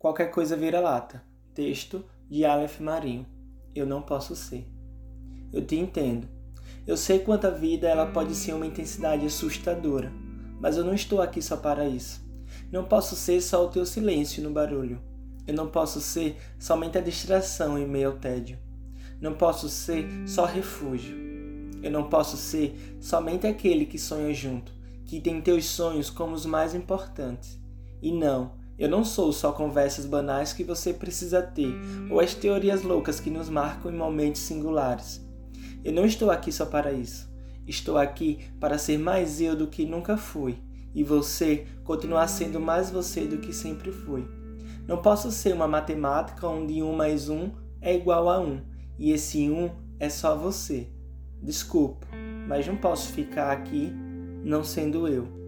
qualquer coisa vira lata. Texto de Aleph Marinho. Eu não posso ser. Eu te entendo. Eu sei quanto a vida ela pode ser uma intensidade assustadora, mas eu não estou aqui só para isso. Não posso ser só o teu silêncio no barulho. Eu não posso ser somente a distração em meio ao tédio. Não posso ser só refúgio. Eu não posso ser somente aquele que sonha junto, que tem teus sonhos como os mais importantes. E não, eu não sou só conversas banais que você precisa ter, ou as teorias loucas que nos marcam em momentos singulares. Eu não estou aqui só para isso. Estou aqui para ser mais eu do que nunca fui, e você continuar sendo mais você do que sempre foi. Não posso ser uma matemática onde 1 mais 1 é igual a 1 e esse 1 é só você. Desculpa, mas não posso ficar aqui não sendo eu.